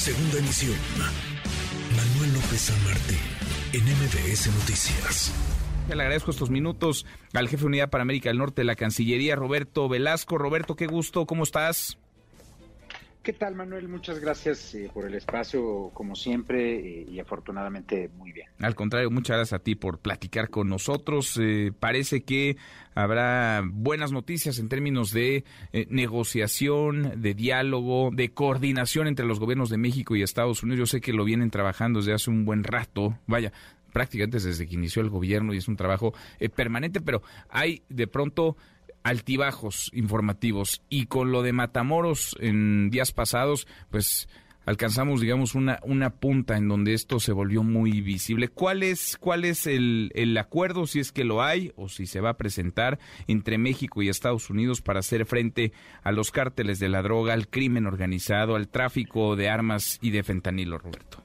Segunda emisión. Manuel López San Martín, en MBS Noticias. Le agradezco estos minutos al jefe de Unidad para América del Norte de la Cancillería, Roberto Velasco. Roberto, qué gusto, ¿cómo estás? ¿Qué tal, Manuel? Muchas gracias eh, por el espacio, como siempre, eh, y afortunadamente muy bien. Al contrario, muchas gracias a ti por platicar con nosotros. Eh, parece que habrá buenas noticias en términos de negociación, de diálogo, de coordinación entre los gobiernos de México y Estados Unidos. Yo sé que lo vienen trabajando desde hace un buen rato. Vaya, prácticamente desde que inició el gobierno y es un trabajo permanente, pero hay de pronto altibajos informativos y con lo de Matamoros en días pasados, pues alcanzamos, digamos, una, una punta en donde esto se volvió muy visible. ¿Cuál es, cuál es el, el acuerdo, si es que lo hay, o si se va a presentar entre México y Estados Unidos para hacer frente a los cárteles de la droga, al crimen organizado, al tráfico de armas y de fentanilo, Roberto?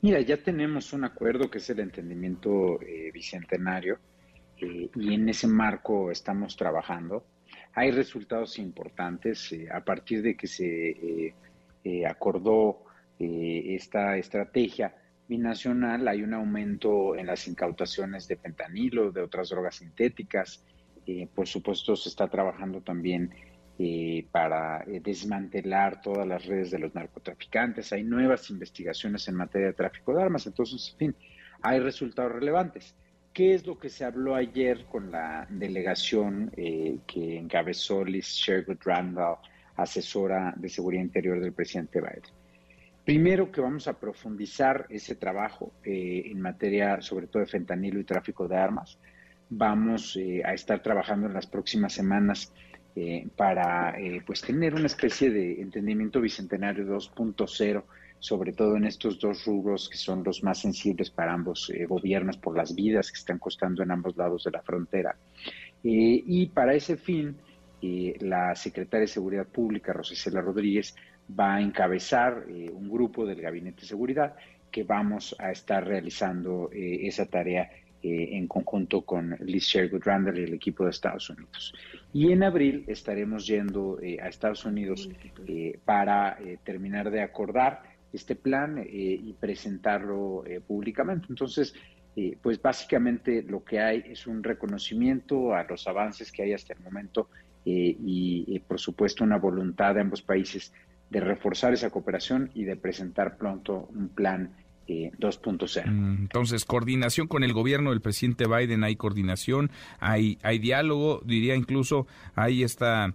Mira, ya tenemos un acuerdo que es el entendimiento eh, bicentenario eh, y en ese marco estamos trabajando. Hay resultados importantes eh, a partir de que se eh, acordó esta estrategia binacional. Hay un aumento en las incautaciones de fentanilo, de otras drogas sintéticas. por supuesto, se está trabajando también para desmantelar todas las redes de los narcotraficantes. Hay nuevas investigaciones en materia de tráfico de armas. Entonces, en fin, hay resultados relevantes. ¿Qué es lo que se habló ayer con la delegación eh, que encabezó Liz Sherwood Randall, asesora de seguridad interior del presidente Biden? Primero que vamos a profundizar ese trabajo eh, en materia sobre todo de fentanilo y tráfico de armas. Vamos eh, a estar trabajando en las próximas semanas para pues tener una especie de entendimiento bicentenario 2.0 sobre todo en estos dos rubros que son los más sensibles para ambos eh, gobiernos por las vidas que están costando en ambos lados de la frontera. Eh, y para ese fin, eh, la secretaria de Seguridad Pública, Rosicela Rodríguez, va a encabezar un grupo del Gabinete de Seguridad que vamos a estar realizando esa tarea en conjunto con Liz Sherwood Randall y el equipo de Estados Unidos. Y en abril estaremos yendo a Estados Unidos para terminar de acordar este plan eh, y presentarlo eh, públicamente. Entonces, eh, pues básicamente lo que hay es un reconocimiento a los avances que hay hasta el momento y, por supuesto, una voluntad de ambos países de reforzar esa cooperación y de presentar pronto un plan 2.0. Mm, entonces, coordinación con el gobierno del presidente Biden, hay coordinación, hay, hay diálogo, diría incluso, hay esta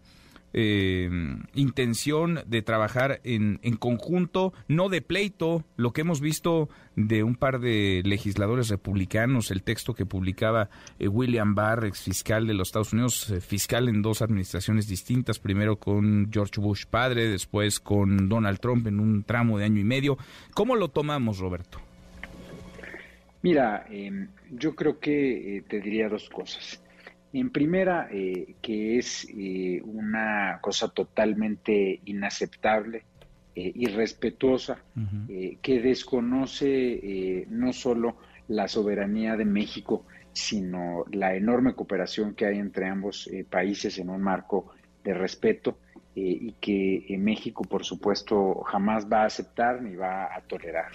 eh, intención de trabajar en, en, conjunto, no de pleito, lo que hemos visto de un par de legisladores republicanos, el texto que publicaba eh, William Barr, ex fiscal de los Estados Unidos, eh, fiscal en dos administraciones distintas, primero con George Bush padre, después con Donald Trump en un tramo de año y medio. ¿Cómo lo tomamos, Roberto? Mira, em, yo creo que te diría dos cosas. En primera, eh, que es eh, una cosa totalmente inaceptable, eh, irrespetuosa, que desconoce no solo la soberanía de México, sino la enorme cooperación que hay entre ambos países en un marco de respeto y que México, por supuesto, jamás va a aceptar ni va a tolerar.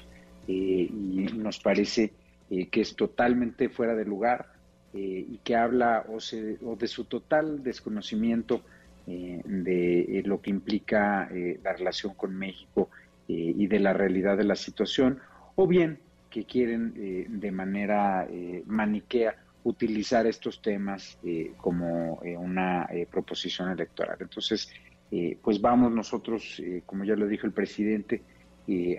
y nos parece que es totalmente fuera de lugar eh, y que habla o, de su total desconocimiento eh, de eh, lo que implica la relación con México y de la realidad de la situación, o bien que quieren de manera maniquea utilizar estos temas como una proposición electoral. Entonces, pues vamos nosotros, como ya lo dijo el presidente,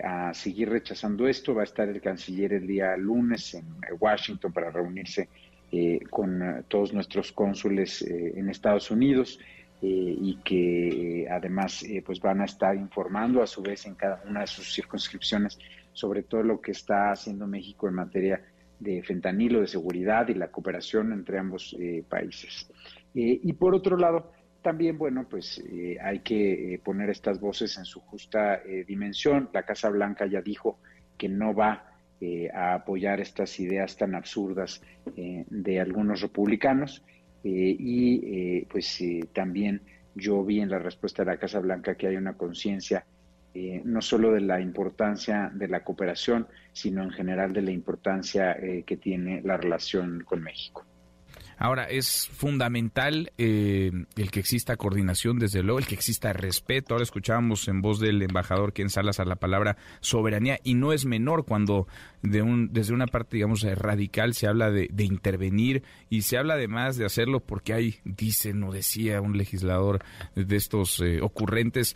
a seguir rechazando esto. Va a estar el canciller el día lunes en Washington para reunirse eh, con eh, todos nuestros cónsules eh, en Estados Unidos y que además pues van a estar informando a su vez en cada una de sus circunscripciones sobre todo lo que está haciendo México en materia de fentanilo, de seguridad y la cooperación entre ambos países. y por otro lado, también, bueno, pues hay que poner estas voces en su justa dimensión. La Casa Blanca ya dijo que no va eh, a apoyar estas ideas tan absurdas eh, de algunos republicanos eh, y pues también yo vi en la respuesta de la Casa Blanca que hay una conciencia eh, no solo de la importancia de la cooperación, sino en general de la importancia eh, que tiene la relación con México. Ahora, es fundamental eh, el que exista coordinación, desde luego, el que exista respeto. Ahora escuchábamos en voz del embajador Ken Salas la palabra soberanía y no es menor cuando de un, desde una parte, digamos, radical se habla de, intervenir y se habla además de hacerlo porque hay, dice, no decía un legislador de estos ocurrentes,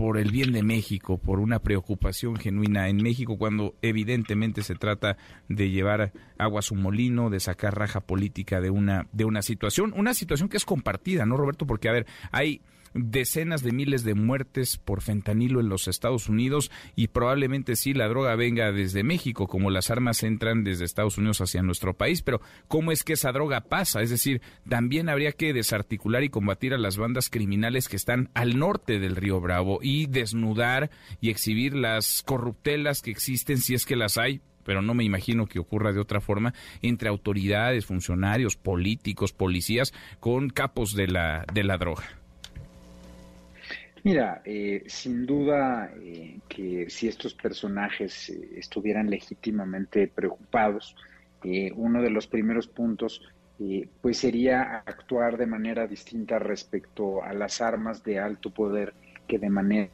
por el bien de México, por una preocupación genuina en México, cuando evidentemente se trata de llevar agua a su molino, de sacar raja política de una, de una situación, una situación que es compartida, ¿no, Roberto? Porque, a ver, hay decenas de miles de muertes por fentanilo en los Estados Unidos y probablemente sí la droga venga desde México, como las armas entran desde Estados Unidos hacia nuestro país, pero ¿cómo es que esa droga pasa? Es decir, también habría que desarticular y combatir a las bandas criminales que están al norte del río Bravo y desnudar y exhibir las corruptelas que existen si es que las hay pero no me imagino que ocurra de otra forma, entre autoridades, funcionarios, políticos, policías, con capos de la, de la droga. Mira, eh, sin duda eh, que si estos personajes eh, estuvieran legítimamente preocupados, uno de los primeros puntos pues sería actuar de manera distinta respecto a las armas de alto poder que de manera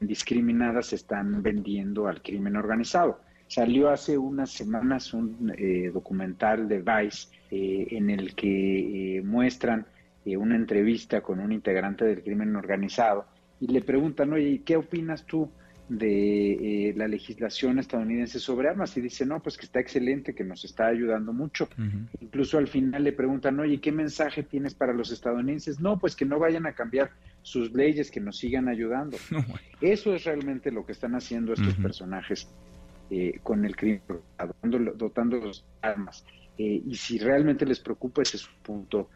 indiscriminada se están vendiendo al crimen organizado. Salió hace unas semanas un documental de Vice en el que muestran una entrevista con un integrante del crimen organizado y le preguntan, oye, ¿qué opinas tú de eh, la legislación estadounidense sobre armas? Y dice, no, pues que está excelente, que nos está ayudando mucho. Incluso al final le preguntan, oye, ¿qué mensaje tienes para los estadounidenses? No, pues que no vayan a cambiar sus leyes, que nos sigan ayudando. Eso es realmente lo que están haciendo estos personajes eh, con el crimen, dotando, los armas. Eh, y si realmente les preocupa, ese es un punto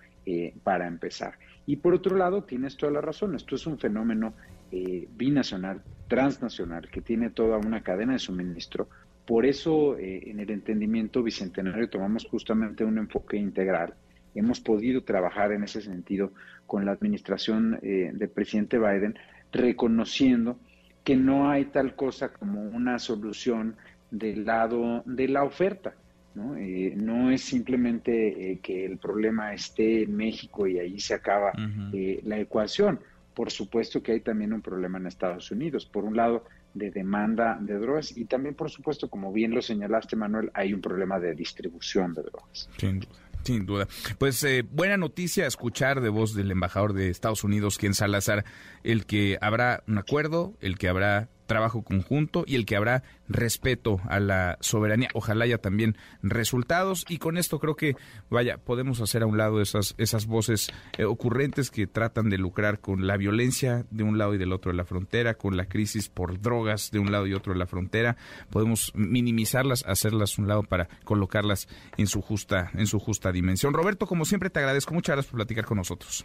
para empezar. Y por otro lado, tienes toda la razón, esto es un fenómeno eh, binacional, transnacional, que tiene toda una cadena de suministro. Por eso, eh, en el entendimiento bicentenario tomamos justamente un enfoque integral. Hemos podido trabajar en ese sentido con la administración eh, del presidente Biden, reconociendo que no hay tal cosa como una solución del lado de la oferta. ¿No? Eh, no es simplemente eh, que el problema esté en México y ahí se acaba eh, la ecuación. Por supuesto que hay también un problema en Estados Unidos. Por un lado, de demanda de drogas y también, por supuesto, como bien lo señalaste, Manuel, hay un problema de distribución de drogas. Sin duda. Sin duda. Pues buena noticia escuchar de voz del embajador de Estados Unidos, quien Salazar, el que habrá un acuerdo, el que habrá trabajo conjunto y el que habrá respeto a la soberanía. Ojalá haya también resultados y con esto creo que, vaya, podemos hacer a un lado esas, esas voces eh, ocurrentes que tratan de lucrar con la violencia de un lado y del otro de la frontera, con la crisis por drogas de un lado y otro de la frontera. Podemos minimizarlas, hacerlas a un lado para colocarlas en su justa, en su justa dimensión. Roberto, como siempre, te agradezco. Muchas gracias por platicar con nosotros.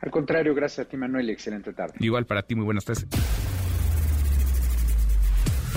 Al contrario, gracias a ti, Manuel. Excelente tarde. Igual para ti, muy buenas tardes.